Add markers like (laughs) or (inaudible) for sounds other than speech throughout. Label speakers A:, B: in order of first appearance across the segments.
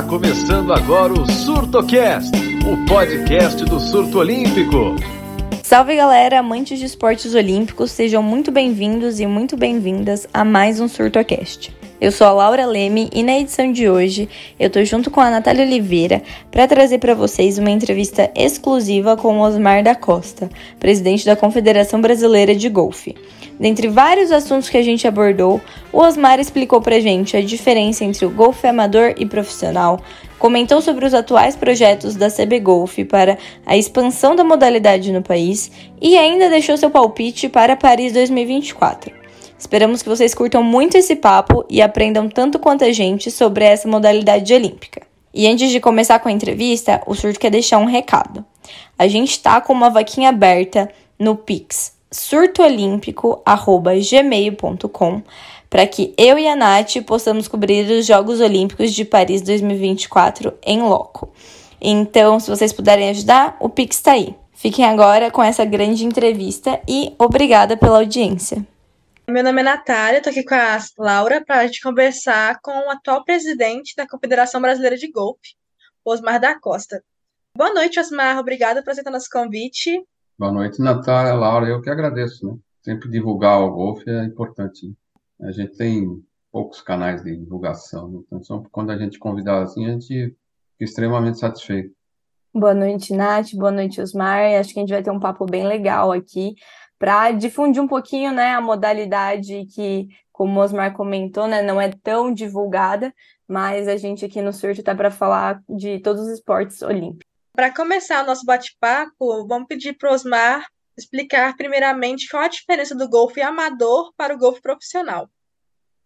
A: Está começando agora o SurtoCast, o podcast do surto olímpico.
B: Salve galera, amantes de esportes olímpicos, sejam muito bem-vindos e muito bem-vindas a mais um SurtoCast. Eu sou a Laura Leme e na edição de hoje eu tô junto com a Natália Oliveira para trazer para vocês uma entrevista exclusiva com o Osmar da Costa, presidente da Confederação Brasileira de Golfe. Dentre vários assuntos que a gente abordou, o Osmar explicou pra gente a diferença entre o golfe amador e profissional, comentou sobre os atuais projetos da CB Golf para a expansão da modalidade no país e ainda deixou seu palpite para Paris 2024. Esperamos que vocês curtam muito esse papo e aprendam tanto quanto a gente sobre essa modalidade olímpica. E antes de começar com a entrevista, o Surto quer deixar um recado. A gente está com uma vaquinha aberta no Pix surtoolímpico@gmail.com para que eu e a Nath possamos cobrir os Jogos Olímpicos de Paris 2024 em loco. Então, se vocês puderem ajudar, o Pix está aí. Fiquem agora com essa grande entrevista e obrigada pela audiência.
C: Meu nome é Natália, estou aqui com a Laura para a gente conversar com o atual presidente da Confederação Brasileira de Golfe, Osmar da Costa. Boa noite, Osmar. Obrigada por aceitar nosso convite.
D: Boa noite, Natália, Laura. Eu que agradeço, né? Sempre divulgar o golfe é importante. Né? A gente tem poucos canais de divulgação, né? então quando a gente convidar assim, a gente fica extremamente satisfeito.
B: Boa noite, Nath. Boa noite, Osmar. Acho que a gente vai ter um papo bem legal aqui para difundir um pouquinho, né, a modalidade que, como o Osmar comentou, né, não é tão divulgada, mas a gente aqui no Surto está para falar de todos os esportes olímpicos.
C: Para começar o nosso bate-papo, vamos pedir para o Osmar explicar primeiramente qual a diferença do golfe amador para o golfe profissional.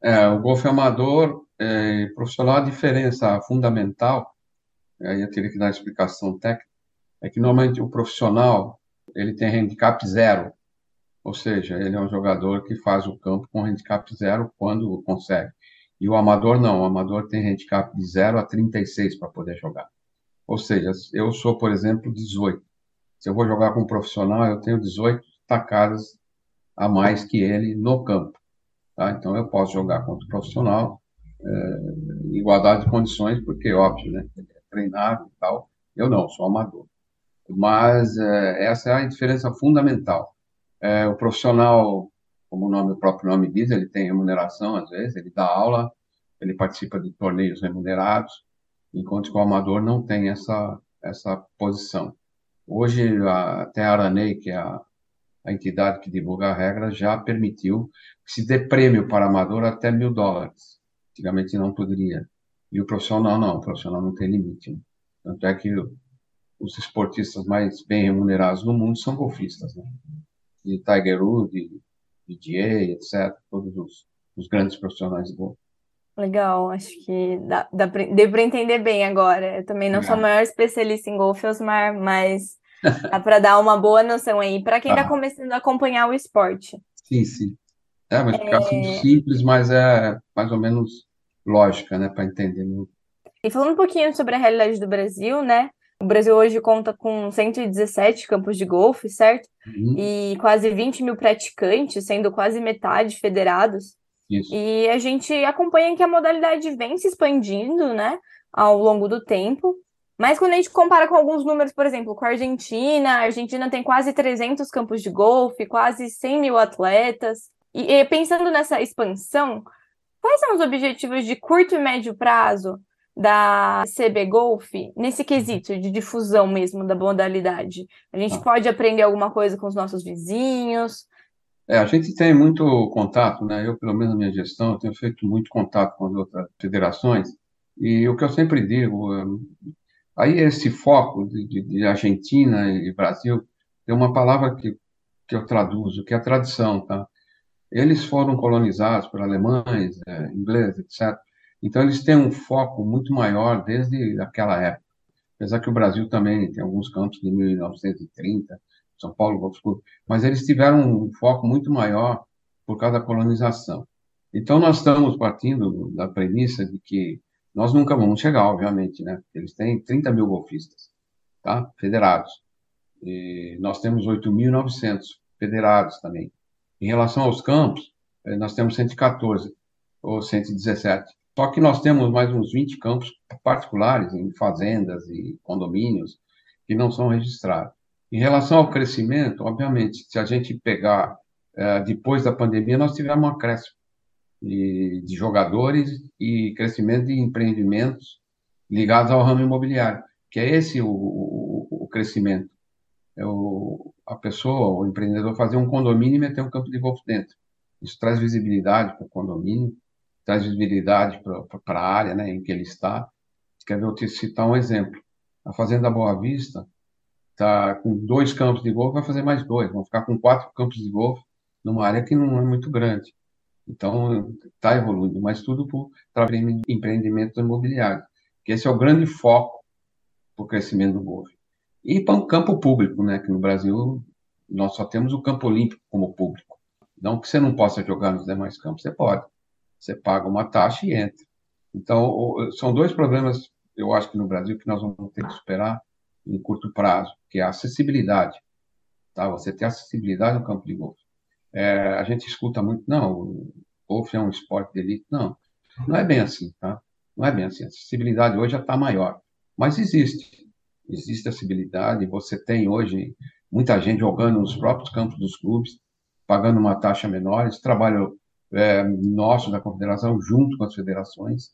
D: É, o golfe amador e profissional, a diferença fundamental, aí eu teria que dar explicação técnica, é que normalmente o profissional ele tem handicap zero, ou seja, ele é um jogador que faz o campo com handicap zero quando consegue. E o amador não, o amador tem handicap de 0 a 36 para poder jogar. Ou seja, eu sou, por exemplo, 18. Se eu vou jogar com um profissional, eu tenho 18 tacadas a mais que ele no campo. Tá? Então eu posso jogar contra o profissional, é, igualdade de condições, porque óbvio, né? Ele é treinado e tal. Eu não, sou amador. Mas é, essa é a diferença fundamental. É, o profissional, como o, nome, o próprio nome diz, ele tem remuneração às vezes, ele dá aula, ele participa de torneios remunerados, enquanto que o amador não tem essa, essa posição. Hoje, até a Aranei, que é a, a entidade que divulga a regra, já permitiu que se dê prêmio para amador até mil dólares. Antigamente não poderia. E o profissional não, o profissional não tem limite. Né? Tanto é que os esportistas mais bem remunerados no mundo são golfistas. Né? de Tiger Woods, de PGA, etc. Todos os, os grandes profissionais do golfe.
B: Legal, acho que dá, dá pra, deu para entender bem agora. Eu também não sou a maior especialista em golfe, Osmar, mas (laughs) dá para dar uma boa noção aí para quem está ah. começando a acompanhar o esporte.
D: Sim, sim. É uma explicação é... simples, mas é mais ou menos lógica, né, para entender.
B: E falando um pouquinho sobre a realidade do Brasil, né? O Brasil hoje conta com 117 campos de golfe, certo? Uhum. E quase 20 mil praticantes, sendo quase metade federados. Isso. E a gente acompanha que a modalidade vem se expandindo, né, ao longo do tempo. Mas quando a gente compara com alguns números, por exemplo, com a Argentina, a Argentina tem quase 300 campos de golfe, quase 100 mil atletas. E, e pensando nessa expansão, quais são os objetivos de curto e médio prazo da CB Golf nesse quesito de difusão mesmo da modalidade? A gente ah. pode aprender alguma coisa com os nossos vizinhos?
D: É, a gente tem muito contato, né? Eu, pelo menos na minha gestão, tenho feito muito contato com as outras federações e o que eu sempre digo, aí esse foco de, de, de Argentina e Brasil tem uma palavra que, que eu traduzo, que é a tradição, tá? Eles foram colonizados por alemães, é, ingleses, etc. Então, eles têm um foco muito maior desde aquela época. Apesar que o Brasil também tem alguns campos de 1930, São Paulo, mas eles tiveram um foco muito maior por causa da colonização. Então, nós estamos partindo da premissa de que nós nunca vamos chegar, obviamente, né? Eles têm 30 mil golfistas, tá? Federados. E nós temos 8.900 federados também. Em relação aos campos, eh, nós temos 114 ou 117 Só que nós temos mais uns 20 campos particulares em fazendas e condomínios que não são registrados. Em relação ao crescimento, obviamente, se a gente pegar é, depois da pandemia, nós tivemos um acréscimo de, de jogadores e crescimento de empreendimentos ligados ao ramo imobiliário, que é esse o, o, o crescimento. É o, a pessoa, o empreendedor, fazer um condomínio e meter um campo de golfe dentro. Isso traz visibilidade para o condomínio, traz visibilidade para a área né, em que ele está. Quer ver, eu te citar um exemplo. A Fazenda Boa Vista está com dois campos de golfe, vai fazer mais dois, vão ficar com quatro campos de golfe numa área que não é muito grande. Então, está evoluindo, mas tudo por empreendimento imobiliário, que esse é o grande foco para o crescimento do golfe. E para o campo público, né, que no Brasil nós só temos o campo olímpico como público. Não que você não possa jogar nos demais campos, você pode. Você paga uma taxa e entra. Então, são dois problemas, eu acho que no Brasil, que nós vamos ter que superar em curto prazo, que é a acessibilidade. Tá? Você ter acessibilidade no campo de golfe. É, a gente escuta muito, não, o golfe é um esporte de elite. Não, não é bem assim, tá? Não é bem assim. A acessibilidade hoje já está maior. Mas existe. Existe acessibilidade. Você tem hoje muita gente jogando nos próprios campos dos clubes, pagando uma taxa menor. Esse trabalho é, nosso da confederação, junto com as federações,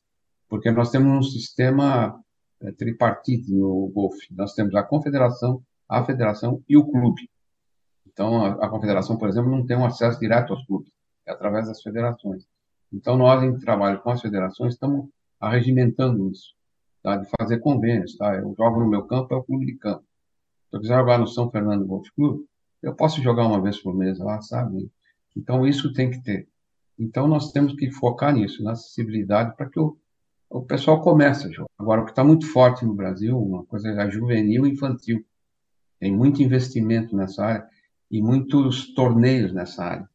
D: porque nós temos um sistema é, tripartite no golfe. Nós temos a confederação, a federação e o clube. Então, a, a, confederação, por exemplo, não tem um acesso direto aos clubes, é através das federações. Então, nós, em trabalho com as federações, estamos arregimentando isso, tá? de fazer convênios. Tá? Eu jogo no meu campo, é o clube de campo. Se eu quiser jogar no São Fernando Golf Clube, eu posso jogar uma vez por mês lá, sabe? Então, isso tem que ter. Então, nós temos que focar nisso, na acessibilidade, para que o, o pessoal comece a jogar. Agora, o que está muito forte no Brasil, uma coisa é juvenil e infantil. Tem muito investimento nessa área e muitos torneios nessa área.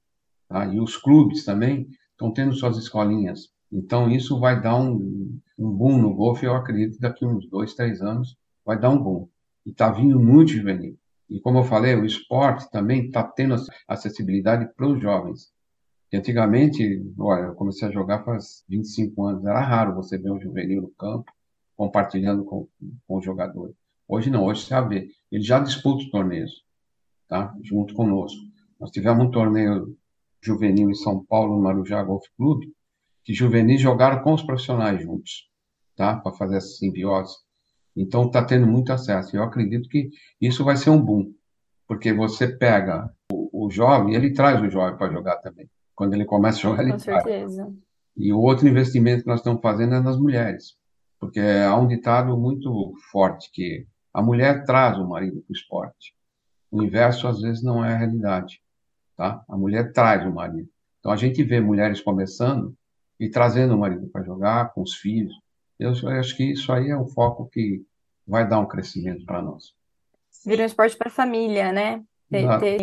D: Tá? E os clubes também estão tendo suas escolinhas. Então, isso vai dar um, um boom no golfe, eu acredito, daqui uns dois, três anos, vai dar um boom. E está vindo muito juvenil. E como eu falei, o esporte também está tendo acessibilidade para os jovens. Antigamente, olha, eu comecei a jogar faz 25 anos, era raro você ver um juvenil no campo compartilhando com, com o jogador. Hoje não, hoje você vê. Ele já disputa os torneios, tá? junto conosco. Nós tivemos um torneio juvenil em São Paulo, no Marujá Golf Clube, que juvenis jogaram com os profissionais juntos, tá? para fazer essa simbiose. Então está tendo muito acesso. Eu acredito que isso vai ser um boom, porque você pega o, o jovem, ele traz o jovem para jogar também. Quando ele começa a jogar, ele Com certeza. E o outro investimento que nós estamos fazendo é nas mulheres, porque há um ditado muito forte que a mulher traz o marido para o esporte. O inverso às vezes não é a realidade, tá? A mulher traz o marido. Então a gente vê mulheres começando e trazendo o marido para jogar com os filhos. Eu acho que isso aí é um foco que vai dar um crescimento para nós.
B: Vira um esporte para a família, né? Ter, ter,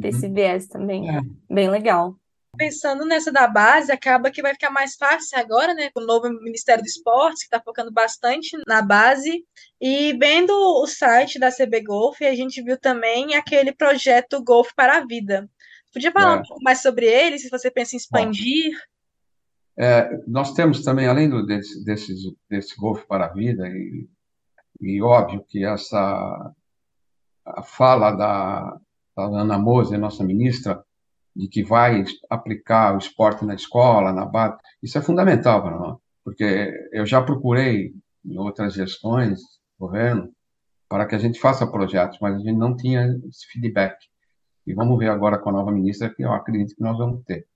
B: ter esse uhum. viés também. É. Bem legal.
C: Pensando nessa da base, acaba que vai ficar mais fácil agora, né? Com o novo Ministério do Esporte, que está focando bastante na base. E vendo o site da CB Golf, a gente viu também aquele projeto Golf para a Vida. Podia falar é. um pouco mais sobre ele, se você pensa em expandir?
D: É, nós temos também, além do, desse, desse, desse Golf para a Vida, e, e óbvio que essa a fala da, da Ana Mose, nossa ministra, de que vai aplicar o esporte na escola, na base, isso é fundamental para nós, porque eu já procurei em outras gestões, governo, para que a gente faça projetos, mas a gente não tinha esse feedback. E vamos ver agora com a nova ministra, que eu acredito que nós vamos ter.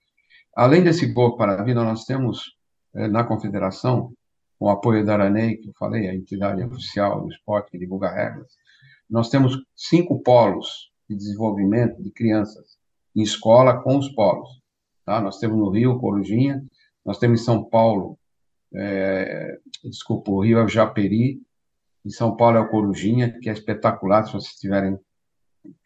D: Além desse gol para a vida, nós temos eh, na confederação, com o apoio da Aranei, que eu falei, a entidade oficial do esporte que divulga regras, nós temos cinco polos de desenvolvimento de crianças em escola com os polos. Tá? Nós temos no Rio, Corujinha, nós temos em São Paulo, é, desculpa, o Rio é o Japeri, em São Paulo é o Corujinha, que é espetacular, se vocês tiverem,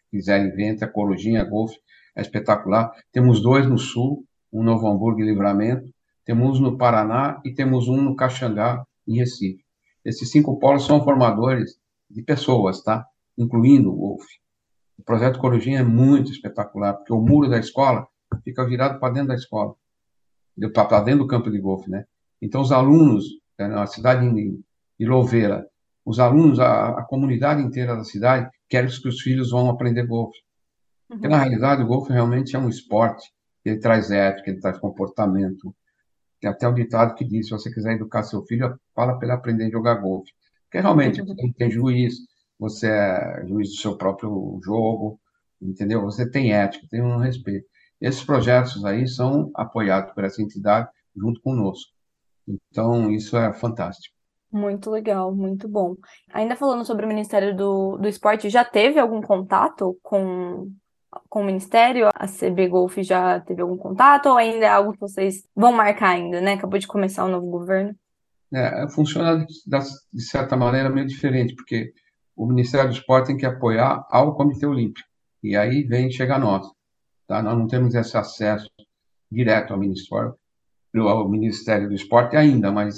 D: quiserem ver, entre a Corujinha a Golf, é espetacular. Temos dois no Sul, um no Novo Hamburgo e Livramento, temos um no Paraná e temos um no Caxangá, em Recife. Esses cinco polos são formadores de pessoas, tá? Incluindo o Golf. O projeto Corujinha é muito espetacular, porque o muro da escola fica virado para dentro da escola, para dentro do campo de golfe, né? Então, os alunos, na cidade de Louveira, os alunos, a, a, comunidade inteira da cidade quer que os filhos vão aprender golfe. Uhum. Porque, na realidade, o golfe realmente é um esporte, ele traz ética, ele traz comportamento. Tem até o ditado que diz, se você quiser educar seu filho, fala para ele aprender a jogar golfe. Porque realmente, você tem juiz, você é juiz do seu próprio jogo, entendeu? Você tem ética, tem um respeito. Esses projetos aí são apoiados por essa entidade junto conosco. Então, isso é fantástico.
B: Muito legal, muito bom. Ainda falando sobre o Ministério do, do Esporte, já teve algum contato com, com o Ministério? A CB Golf já teve algum contato ou ainda é algo que vocês vão marcar ainda, né? Acabou de começar o novo governo.
D: É, funciona de, de certa maneira meio diferente, porque o Ministério do Esporte tem que apoiar ao Comitê Olímpico. E aí vem chegar nós. Tá? Nós não temos esse acesso direto ao Ministério, ao Ministério do Esporte ainda, mas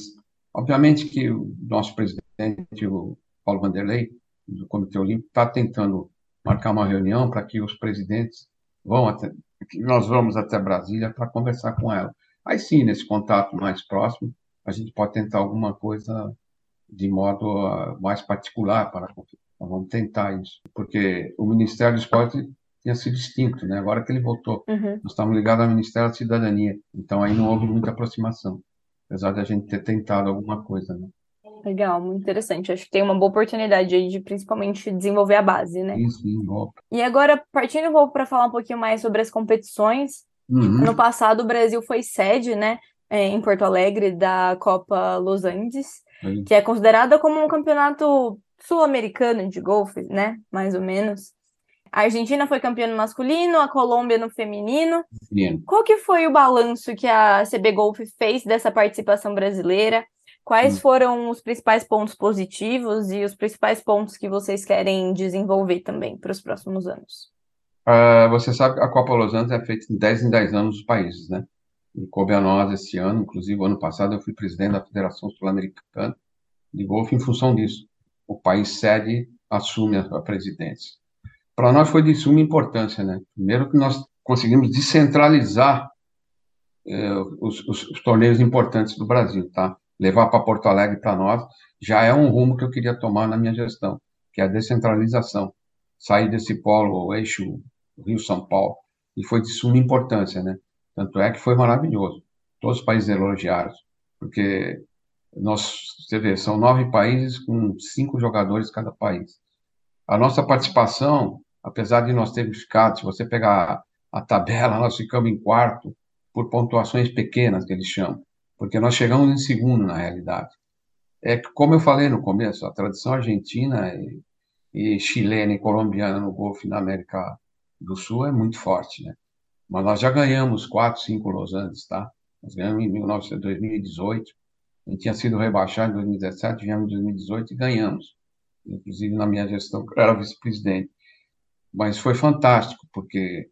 D: obviamente que o nosso presidente, o Paulo Vanderlei, do Comitê Olímpico, está tentando marcar uma reunião para que os presidentes vão até, que nós vamos até Brasília para conversar com ela. Aí sim, nesse contato mais próximo, a gente pode tentar alguma coisa de modo uh, mais particular para vamos tentar isso, porque o Ministério do Esporte tinha sido extinto, né? Agora que ele voltou, uhum. nós estamos ligados ao Ministério da Cidadania, então aí não houve muita aproximação, apesar de a gente ter tentado alguma coisa, né?
B: Legal, muito interessante. Acho que tem uma boa oportunidade aí de principalmente desenvolver a base, né?
D: Sim, sim,
B: E agora, partindo vou para falar um pouquinho mais sobre as competições. Uhum. No passado, o Brasil foi sede, né, é, em Porto Alegre, da Copa Los Andes, uhum. que é considerada como um campeonato sul-americano de golfe, né? Mais ou menos. A Argentina foi campeã no masculino, a Colômbia no feminino. Qual que foi o balanço que a CB Golf fez dessa participação brasileira? Quais hum. foram os principais pontos positivos e os principais pontos que vocês querem desenvolver também para os próximos anos?
D: Uh, você sabe que a Copa Los Angeles é feita em 10 em 10 anos nos países, né? E coube a nós esse ano, inclusive, ano passado, eu fui presidente da Federação Sul-Americana de Golfe em função disso o país sede assume a presidência. Para nós foi de suma importância, né? Primeiro que nós conseguimos descentralizar eh, os, os, os, torneios importantes do Brasil, tá? Levar para Porto Alegre para nós já é um rumo que eu queria tomar na minha gestão, que é a descentralização. Sair desse polo, o eixo Rio-São Paulo, e foi de suma importância, né? Tanto é que foi maravilhoso. Todos os países elogiaram, porque nós, você vê, são nove países com cinco jogadores cada país. A nossa participação, apesar de nós termos ficado, se você pegar a tabela, nós ficamos em quarto por pontuações pequenas, que eles chamam, porque nós chegamos em segundo, na realidade. É como eu falei no começo, a tradição argentina e, e chilena e colombiana no golfe na América do Sul é muito forte, né? Mas nós já ganhamos quatro, cinco Los Angeles, tá? Nós ganhamos em 19, 2018, a gente tinha sido rebaixado em 2017, viemos em 2018 e ganhamos. Inclusive, na minha gestão, eu era vice-presidente. Mas foi fantástico, porque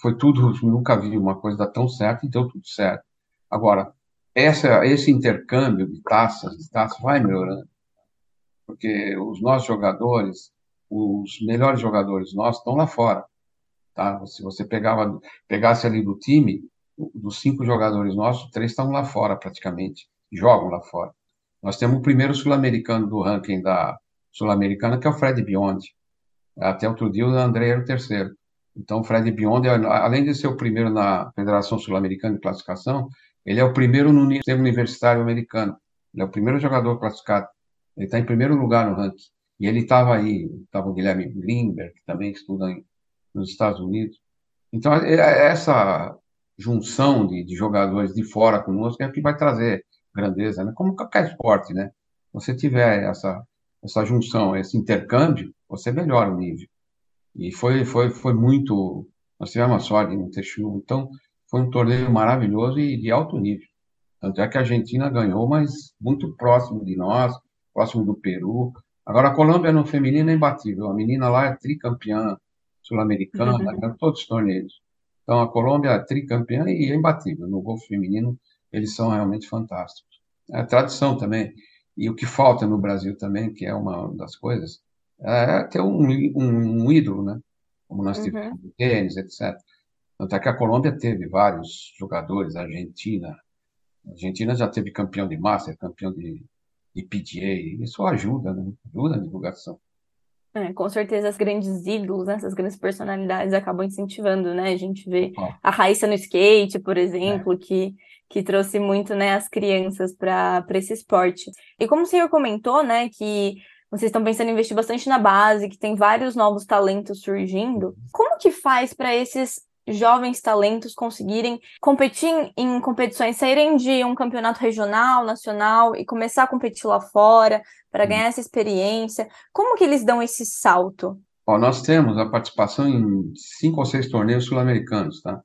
D: foi tudo, nunca vi uma coisa tão certa e deu tudo certo. Agora, essa, esse intercâmbio de taças, de taças vai melhorando, porque os nossos jogadores, os melhores jogadores nossos estão lá fora, tá? Se você pegava, pegasse ali do time, dos cinco jogadores nossos, três estão lá fora praticamente jogam lá fora. Nós temos o primeiro sul-americano do ranking da sul-americana, que é o Fred Biondi. Até outro dia o André era o terceiro. Então, o Fred Biondi, além de ser o primeiro na Federação Sul-Americana de Classificação, ele é o primeiro no sistema universitário americano. Ele é o primeiro jogador classificado. Ele está em primeiro lugar no ranking. E ele estava aí, estava o Guilherme Greenberg, que também estuda em, nos Estados Unidos. Então, é, é essa junção de, de jogadores de fora conosco é o que vai trazer grandeza, né? Como qualquer esporte, né? Você tiver essa essa junção, esse intercâmbio, você melhora o nível. E foi foi foi muito, nós tivemos a sorte ter chuva, então foi um torneio maravilhoso e de alto nível. Tanto é que a Argentina ganhou, mas muito próximo de nós, próximo do Peru. Agora a Colômbia no feminino é imbatível. A menina lá é tricampeã sul-americana, uhum. ganhou todos os torneios. Então a Colômbia é tricampeã e é imbatível no golfe feminino eles são realmente fantásticos. É a tradição também. E o que falta no Brasil também, que é uma das coisas, é ter um, um, um ídolo, né? Como nós uhum. tivemos no tênis, etc. Tanto é que a Colômbia teve vários jogadores, a Argentina, A Argentina já teve campeão de Master, campeão de, de PGA, isso ajuda, né? Ajuda na divulgação.
B: É, com certeza as grandes ídolos, né, essas grandes personalidades acabam incentivando, né? A gente vê a Raíssa no skate, por exemplo, é. que, que trouxe muito, né, as crianças para esse esporte. E como o senhor comentou, né, que vocês estão pensando em investir bastante na base, que tem vários novos talentos surgindo, uhum. como que faz para esses jovens talentos conseguirem competir em competições, saírem de um campeonato regional, nacional e começar a competir lá fora para ganhar essa experiência? Como que eles dão esse salto?
D: Ó, nós temos a participação em cinco ou seis torneios sul-americanos, tá?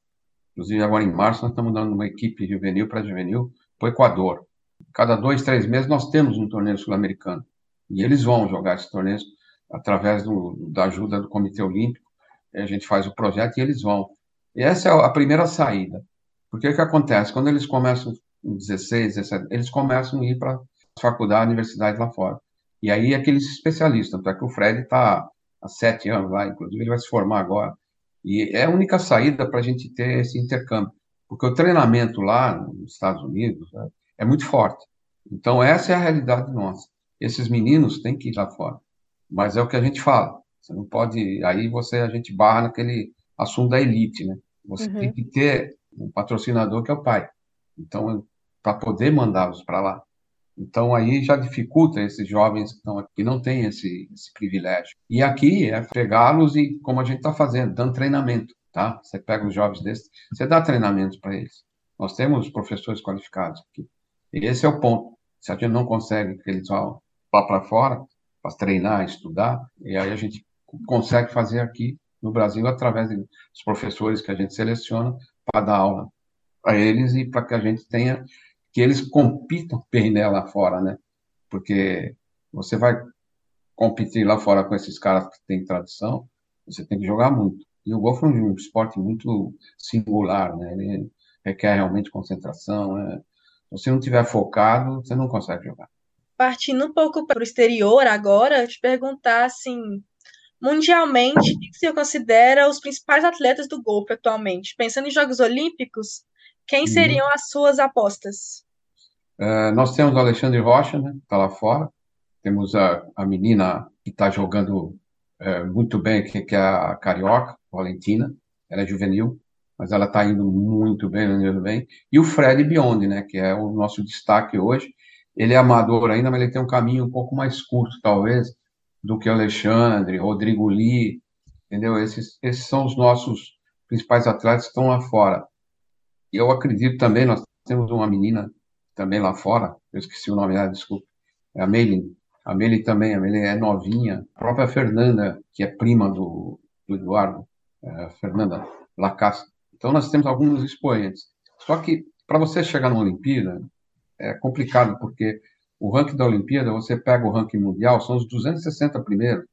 D: Inclusive agora em março nós estamos dando uma equipe juvenil para juvenil para o Equador. Cada dois, três meses nós temos um torneio sul-americano e eles vão jogar esses torneios através do, da ajuda do Comitê Olímpico. A gente faz o projeto e eles vão. E essa é a primeira saída. Porque o que acontece? Quando eles começam em 16, 17, eles começam a ir para a faculdade, universidade lá fora. E aí aqueles especialistas, tanto é que o Fred está há sete anos lá, inclusive ele vai se formar agora. E é a única saída para a gente ter esse intercâmbio. Porque o treinamento lá nos Estados Unidos né, é muito forte. Então, essa é a realidade nossa. Esses meninos têm que ir lá fora. Mas é o que a gente fala. Você não pode. Aí você a gente barra naquele assunto da elite, né? Você uhum. tem que ter um patrocinador que é o pai. Então, para poder mandá-los para lá. Então, aí já dificulta esses jovens que, estão aqui, não têm esse, esse privilégio. E aqui é pegá-los e, como a gente está fazendo, dando treinamento, tá? Você pega os jovens desses, você dá treinamento para eles. Nós temos professores qualificados aqui. E esse é o ponto. Se a gente não consegue que eles vão lá para fora, para treinar, estudar, e aí a gente consegue fazer aqui no Brasil através dos professores que a gente seleciona para dar aula para eles e para que a gente tenha que eles compitam bem né, lá fora, né? Porque você vai competir lá fora com esses caras que têm tradição, você tem que jogar muito. E o golfe é um esporte muito singular, né? Ele requer realmente concentração. Né? Se você não tiver focado, você não consegue jogar.
C: Partindo um pouco para o exterior agora, te perguntar assim, mundialmente, o que você considera os principais atletas do golfe atualmente? Pensando em Jogos Olímpicos, quem uhum. seriam as suas apostas?
D: Uh, nós temos o Alexandre Rocha, né, está lá fora. Temos a, a menina que está jogando uh, muito bem, que, que, é a Carioca, Valentina. Ela é juvenil, mas ela está indo muito bem, indo bem. E o Fred Biondi, né, que é o nosso destaque hoje. Ele é amador ainda, mas ele tem um caminho um pouco mais curto, talvez, do que Alexandre, Rodrigo Lee, entendeu? Esses, esses são os nossos principais atletas que estão lá fora. E eu acredito também, nós temos uma menina também lá fora, eu esqueci o nome dela, desculpa, é a Meilin. A Meilin também, a é novinha. A própria Fernanda, que é prima do, do Eduardo, é Fernanda Lacasse. Então nós temos alguns expoentes. Só que para você chegar na Olimpíada é complicado, porque o ranking da Olimpíada, você pega o ranking mundial, são os 260 primeiros.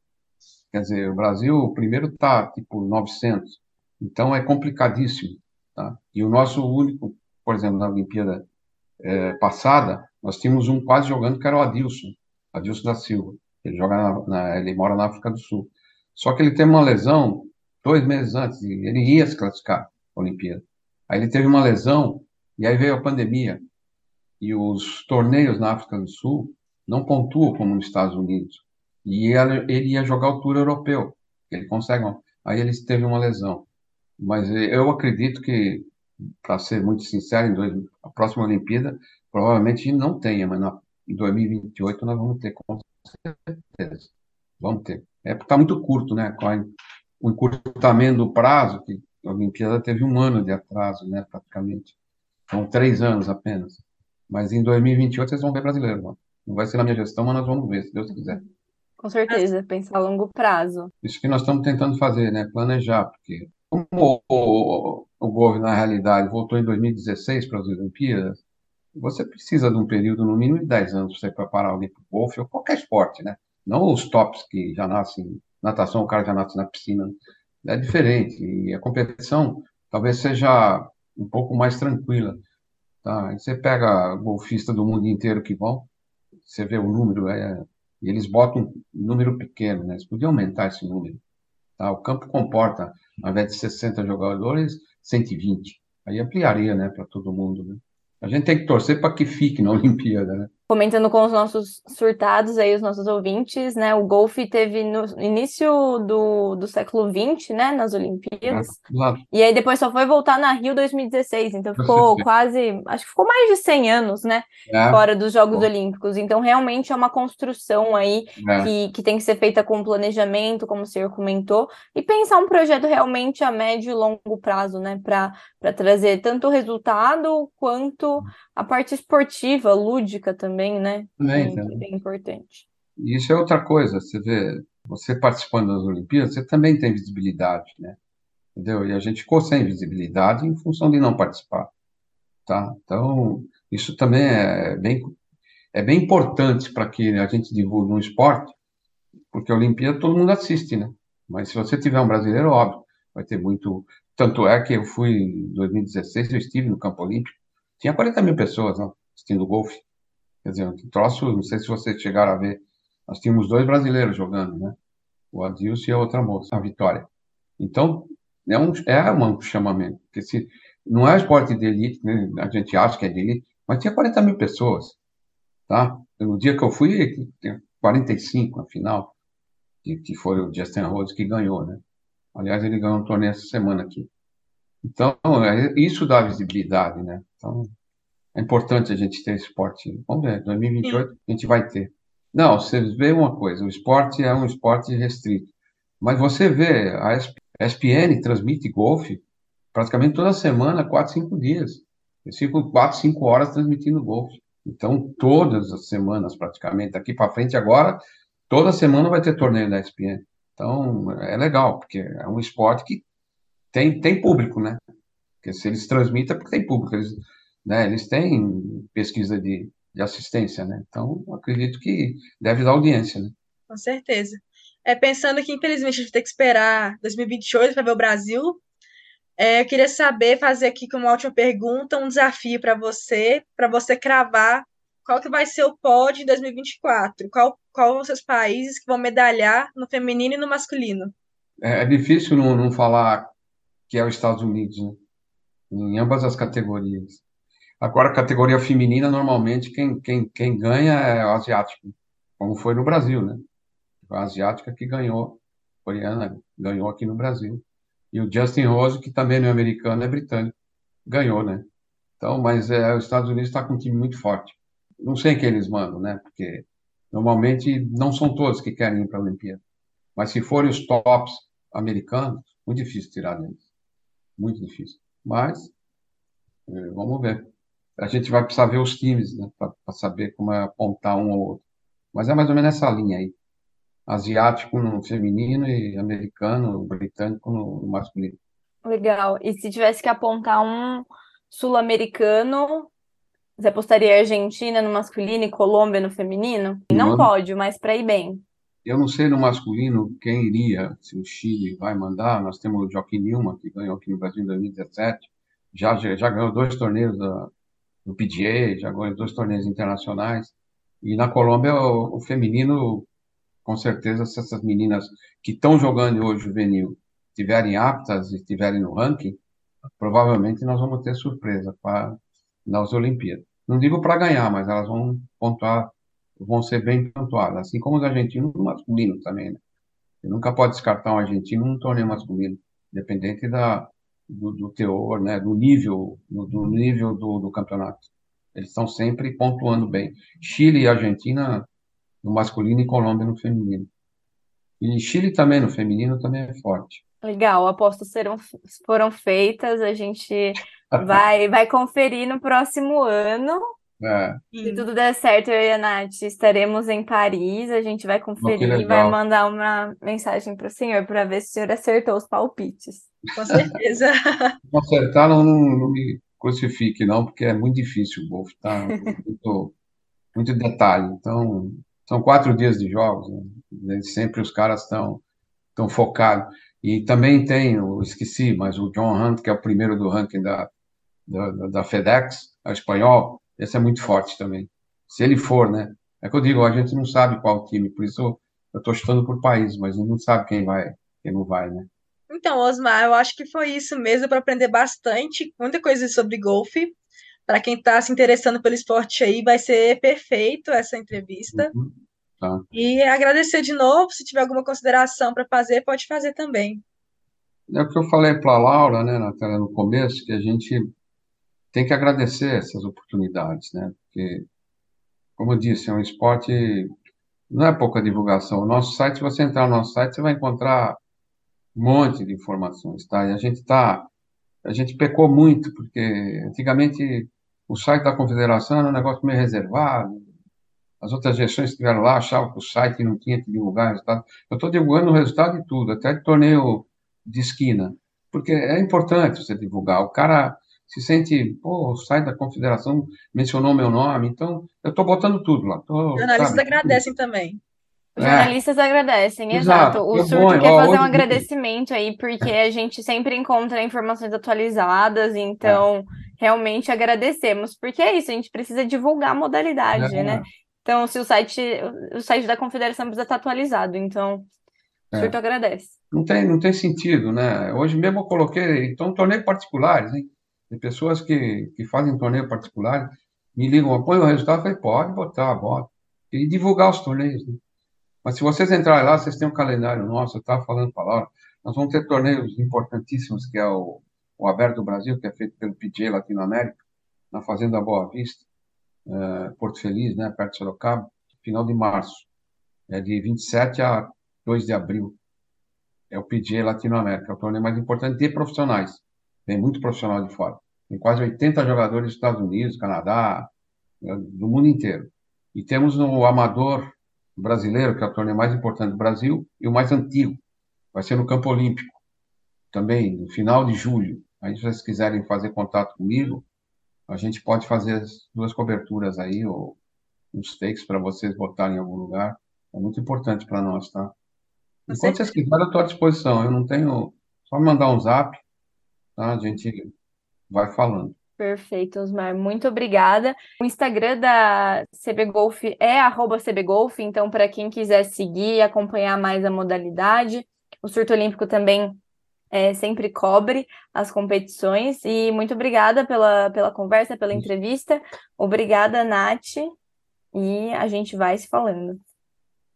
D: Quer dizer, o Brasil, o primeiro está tipo 900. Então é complicadíssimo. Tá? E o nosso único, por exemplo, na Olimpíada é, passada, nós tínhamos um quase jogando que era o Adilson, Adilson da Silva. Ele joga na, na, ele mora na África do Sul. Só que ele teve uma lesão dois meses antes, ele ia se classificar a Olimpíada. Aí ele teve uma lesão, e aí veio a pandemia e os torneios na África do Sul não pontuam como nos Estados Unidos. E ele ia jogar o Tour Europeu. Ele consegue. Aí ele teve uma lesão. Mas eu acredito que, para ser muito sincero, em dois, a próxima Olimpíada provavelmente não tenha, mas na, em 2028 nós vamos ter, com certeza. Vamos ter. É porque está muito curto, né? Com o encurtamento do prazo, que a Olimpíada teve um ano de atraso, né? Praticamente. São três anos apenas. Mas em 2028 vocês vão ver brasileiro, mano. Não vai ser na minha gestão, mas nós vamos ver, se Deus quiser.
B: Com certeza, pensar a longo prazo.
D: Isso que nós estamos tentando fazer, né? Planejar, porque como o, o na realidade, voltou em 2016 para as Olimpíadas, você precisa de um período, no mínimo, de 10 anos para você preparar alguém para o golfe ou qualquer esporte, né? Não os tops que já nascem, natação, o cara já nasce na piscina. É diferente. E a competição talvez seja um pouco mais tranquila. Tá? Você pega golfista do mundo inteiro que vão, você vê o número, é, e eles botam um número pequeno, né? Eles podiam aumentar esse número. Tá? O campo comporta, ao invés de 60 jogadores, 120. Aí ampliaria, né, para todo mundo, né? A gente tem que torcer para que fique na Olimpíada, né?
B: Comentando com os nossos surtados aí, os nossos ouvintes, né? O golfe teve no início do, do século XX, né? Nas Olimpíadas. E aí depois só foi voltar na Rio 2016. Então ficou quase, acho que ficou mais de 100 anos, né?
D: é,
B: Fora dos Jogos
D: Bom.
B: Olímpicos. Então realmente é uma construção aí
D: é.
B: que, que tem que ser feita com planejamento, como o senhor comentou, e pensar um projeto realmente a médio e longo prazo, né? Para trazer tanto o resultado quanto a parte esportiva, lúdica também, né?
D: Também,
B: é bem importante.
D: Isso é outra coisa, você vê, você participando das Olimpíadas, você também tem visibilidade, né? Entendeu? E a gente ficou sem visibilidade em função de não participar, tá? Então, isso também é bem, é bem importante para que a gente divulgue um esporte, porque a Olimpíada todo mundo assiste, né? Mas se você tiver um brasileiro, óbvio, vai ter muito. Tanto é que eu fui em 2016, eu estive no Campo Olímpico, tinha 40 mil pessoas lá, assistindo golfe. Quer dizer, um troço, não sei se vocês chegaram a ver, nós tínhamos dois brasileiros jogando, né? O Adilson e a outra moça, a Vitória. Então, é um, é um chamamento, porque se não é esporte de elite, né? A gente acha que é de elite, mas tinha 40 mil pessoas, tá? No dia que eu fui, tinha 45 na final, que, que foi o Justin Rose que ganhou, né? Aliás, ele ganhou um torneio essa semana aqui. Então, é- isso dá visibilidade, né? Então, é importante a gente ter esporte. Vamos ver, 2028 a gente vai ter. Não, você vê uma coisa, o esporte é um esporte restrito. Mas você vê, a ESPN transmite golfe praticamente toda semana, quatro, cinco dias. Eles ficam quatro, cinco horas transmitindo golfe. Então, todas as semanas, praticamente, daqui para frente agora, toda semana vai ter torneio da ESPN. Então, é legal, porque é um esporte que tem, tem público, né? Porque se eles transmitem é porque tem público. Eles, né, eles têm pesquisa de, de assistência, né? Então, acredito que deve dar audiência, né?
C: Com certeza. É, pensando que, infelizmente, a gente ter que esperar 2028 para ver o Brasil, é, eu queria saber, fazer aqui como última pergunta, um desafio para você, para você cravar qual que vai ser o pódio em 2024. Qual, qual vão ser os países que vão medalhar no feminino e no masculino?
D: É, é difícil não, não falar que é os Estados Unidos, né? Em ambas as categorias. Agora, a categoria feminina, normalmente, quem, quem, quem ganha é o asiático, como foi no Brasil, né? A asiática que ganhou, a coreana ganhou aqui no Brasil. E o Justin Rose, que também não é americano, é britânico, ganhou, né? Então, mas é, os Estados Unidos está com um time muito forte. Não sei quem eles mandam, né? Porque normalmente não são todos que querem ir para a Olimpíada. Mas se forem os tops americanos, muito difícil tirar deles. Muito difícil. Mas, eh, vamos ver. A gente vai precisar ver os times, né? Para saber como é apontar um ou outro. Mas é mais ou menos essa linha aí. Asiático no feminino e americano, britânico no masculino.
B: Legal. E se tivesse que apontar um sul-americano, você apostaria Argentina no masculino e Colômbia no feminino? Não
D: Não.
B: pódio, mas para ir bem.
D: Eu não sei no masculino quem iria, se o Chile vai mandar. Nós temos o Joaquim Nilma, que ganhou aqui no Brasil em 2017. Já, já, já ganhou dois torneios da, do PGA, já ganhou dois torneios internacionais. E na Colômbia, o, o feminino, com certeza, se essas meninas que estão jogando hoje juvenil estiverem aptas e estiverem no ranking, provavelmente nós vamos ter surpresa para nas Olimpíadas. Não digo para ganhar, mas elas vão pontuar, vão ser bem pontuadas, assim como os argentinos no masculino também, né? Você nunca pode descartar um argentino num torneio masculino, independente da, do, do teor, né, do nível, do, do nível do, do campeonato. Eles estão sempre pontuando bem. Chile e Argentina no masculino e Colômbia no feminino. E Chile também no feminino também é forte.
B: Legal, apostas serão, foram feitas, a gente vai, vai conferir no próximo ano.
D: É,
B: Se tudo der certo, eu e a Nath estaremos em Paris, a gente vai conferir e vai mandar uma mensagem para o senhor para ver se o senhor acertou os palpites.
C: Com certeza.
D: não acertar, não, não, não me crucifique, não, porque é muito difícil o golfe, tá? Muito, muito detalhe. Então, são quatro dias de jogos, né? Sempre os caras estão estão focados. E também tem, eu esqueci, mas o John Hunt, que é o primeiro do ranking da, da, da FedEx, o espanhol, esse é muito forte também. Se ele for, né? É que eu digo, a gente não sabe qual time, por isso eu estou chutando por país, mas não sabe quem vai, quem não vai, né?
C: Então, Osmar, eu acho que foi isso mesmo para aprender bastante, muita coisa sobre golfe. Para quem está se interessando pelo esporte aí, vai ser perfeito essa entrevista.
D: Uhum. Tá.
C: E agradecer de novo, se tiver alguma consideração para fazer, pode fazer também.
D: É o que eu falei para a Laura, né, Natália, no começo, que a gente tem que agradecer essas oportunidades, né? Porque, como eu disse, é um esporte, não é pouca divulgação. O nosso site, se você entrar no nosso site, você vai encontrar um monte de informações, tá? E a gente tá, a gente pecou muito, porque antigamente o site da confederação era um negócio meio reservado, as outras gestões que estiveram lá achavam que o site não tinha que divulgar resultado. Eu estou divulgando o resultado de tudo, até de torneio de esquina, porque é importante você divulgar. O cara se sente, pô, o site da confederação mencionou meu nome, então eu estou botando tudo lá. Tô,
C: Jornalistas
D: sabe,
C: agradecem tudo. também.
B: Os jornalistas é. agradecem, exato. exato. O é Surto quer fazer um agradecimento aí, porque a gente sempre encontra informações atualizadas, então é. realmente agradecemos, porque é isso, a gente precisa divulgar a modalidade, é. né? Então, se o site, o site da confederação precisa estar atualizado, então o Surto agradece.
D: Não tem, não tem sentido, né? Hoje mesmo eu coloquei, então, torneio particulares, hein? Pessoas que, que fazem torneio particular, me ligam, põe o resultado, eu falei, pode botar, bota. E divulgar os torneios, né? Mas se vocês entrarem lá, vocês têm um calendário nosso, eu estava falando para Laura, nós vamos ter torneios importantíssimos, que é o, o Aberto do Brasil, que é feito pelo PJ Latinoamérica, na Fazenda Boa Vista, é, Porto Feliz, né, perto de Sorocaba, final de março. É de 27 a 2 de abril. É o PJ Latinoamérica, é o torneio mais importante de profissionais. Tem muito profissional de fora. Tem quase 80 jogadores dos Estados Unidos, Canadá, é, do mundo inteiro. E temos o Amador brasileiro, que é o torneio mais importante do Brasil, e o mais antigo. Vai ser no Campo Olímpico, também, no final de julho. Aí, se vocês quiserem fazer contato comigo, a gente pode fazer as duas coberturas aí, ou uns takes para vocês botarem em algum lugar. É muito importante para nós, tá? Enquanto vocês quiserem, eu estou à disposição. Eu não tenho. Só me mandar um zap, tá? A gente vai falando.
B: Perfeito, Osmar. Muito obrigada. O Instagram da CB Golf é @cbgolf, então para quem quiser seguir e acompanhar mais a modalidade, o surto olímpico também é, sempre cobre as competições. E muito obrigada pela, pela conversa, pela entrevista. Obrigada, Nath. E a gente vai se falando.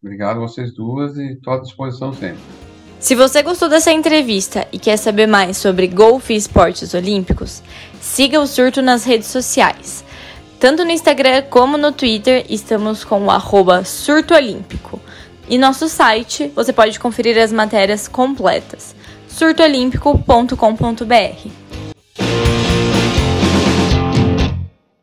D: Obrigado vocês duas e estou à disposição sempre.
B: Se você gostou dessa entrevista e quer saber mais sobre golfe e esportes olímpicos, siga o Surto nas redes sociais. Tanto no Instagram como no Twitter, estamos com o arroba Surto Olímpico. E nosso site, você pode conferir as matérias completas, surtoolímpico.com.br.